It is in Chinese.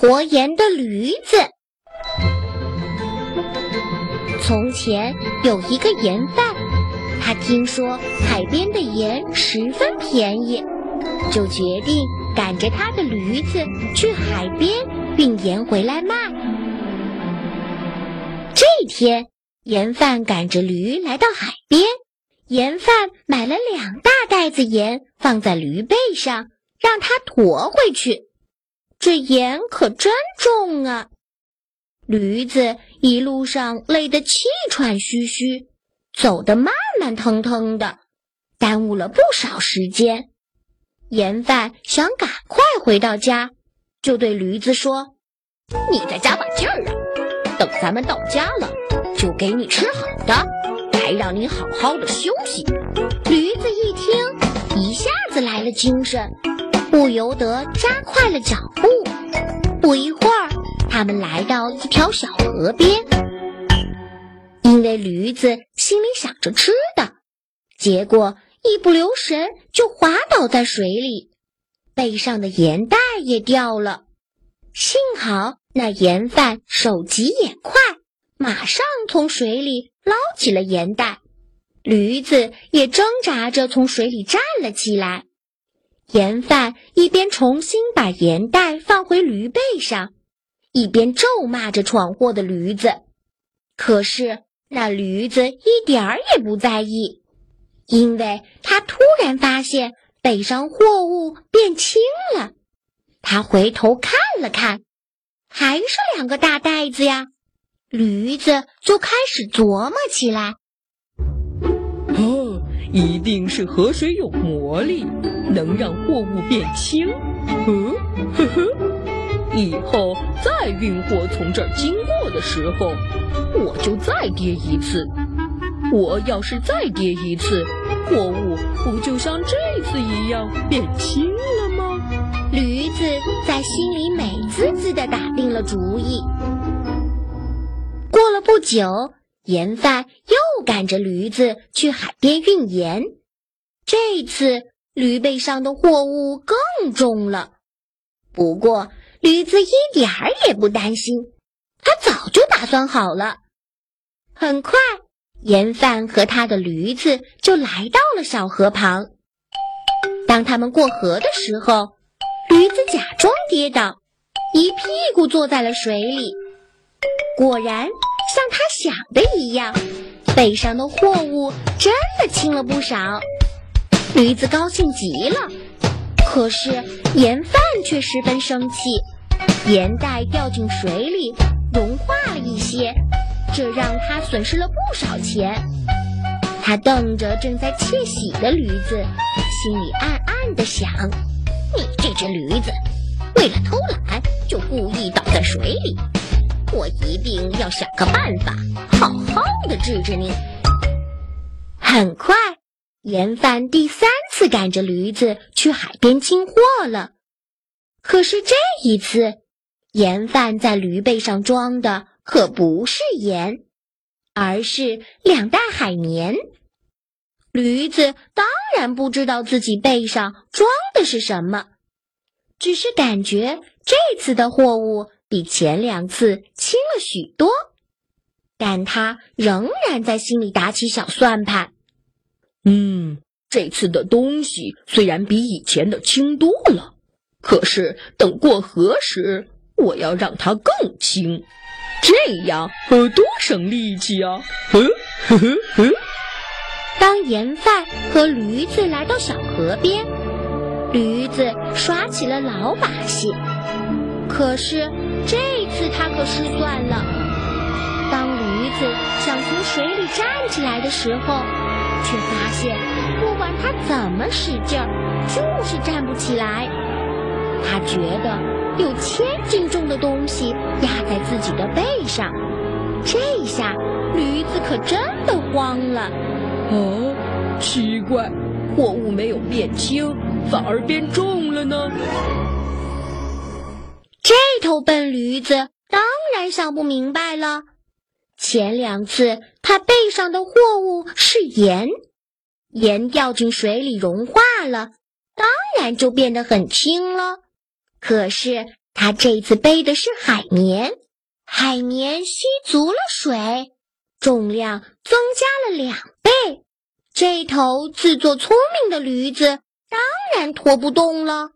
驮盐的驴子。从前有一个盐贩，他听说海边的盐十分便宜，就决定赶着他的驴子去海边运盐回来卖。这天，盐贩赶着驴来到海边，盐贩买了两大袋子盐，放在驴背上，让他驮回去。这盐可真重啊！驴子一路上累得气喘吁吁，走得慢慢腾腾的，耽误了不少时间。盐贩想赶快回到家，就对驴子说：“你再加把劲儿啊！等咱们到家了，就给你吃好的，还让你好好的休息。”驴子一听，一下子来了精神。不由得加快了脚步。不一会儿，他们来到一条小河边。因为驴子心里想着吃的，结果一不留神就滑倒在水里，背上的盐袋也掉了。幸好那盐贩手疾眼快，马上从水里捞起了盐袋。驴子也挣扎着从水里站了起来。盐贩一边重新把盐袋放回驴背上，一边咒骂着闯祸的驴子。可是那驴子一点儿也不在意，因为他突然发现背上货物变轻了。他回头看了看，还是两个大袋子呀。驴子就开始琢磨起来。一定是河水有魔力，能让货物变轻。嗯，呵呵，以后再运货从这儿经过的时候，我就再跌一次。我要是再跌一次，货物不就像这次一样变轻了吗？驴子在心里美滋滋的打定了主意。过了不久。盐贩赶着驴子去海边运盐，这次驴背上的货物更重了。不过驴子一点儿也不担心，他早就打算好了。很快，盐贩和他的驴子就来到了小河旁。当他们过河的时候，驴子假装跌倒，一屁股坐在了水里。果然。像他想的一样，背上的货物真的轻了不少。驴子高兴极了，可是盐贩却十分生气。盐袋掉进水里，融化了一些，这让他损失了不少钱。他瞪着正在窃喜的驴子，心里暗暗地想：“你这只驴子，为了偷懒，就故意倒在水里。”我一定要想个办法，好好的治治你。很快，盐贩第三次赶着驴子去海边进货了。可是这一次，盐贩在驴背上装的可不是盐，而是两袋海绵。驴子当然不知道自己背上装的是什么，只是感觉这次的货物。比前两次轻了许多，但他仍然在心里打起小算盘。嗯，这次的东西虽然比以前的轻多了，可是等过河时，我要让它更轻，这样呃多省力气啊！当盐贩和驴子来到小河边，驴子耍起了老把戏，可是。这次他可失算了。子想从水里站起来的时候，却发现不管他怎么使劲儿，就是站不起来。他觉得有千斤重的东西压在自己的背上，这下驴子可真的慌了。哦，奇怪，货物没有变轻，反而变重了呢。这头笨驴子当然想不明白了。前两次他背上的货物是盐，盐掉进水里融化了，当然就变得很轻了。可是他这次背的是海绵，海绵吸足了水，重量增加了两倍。这头自作聪明的驴子当然拖不动了。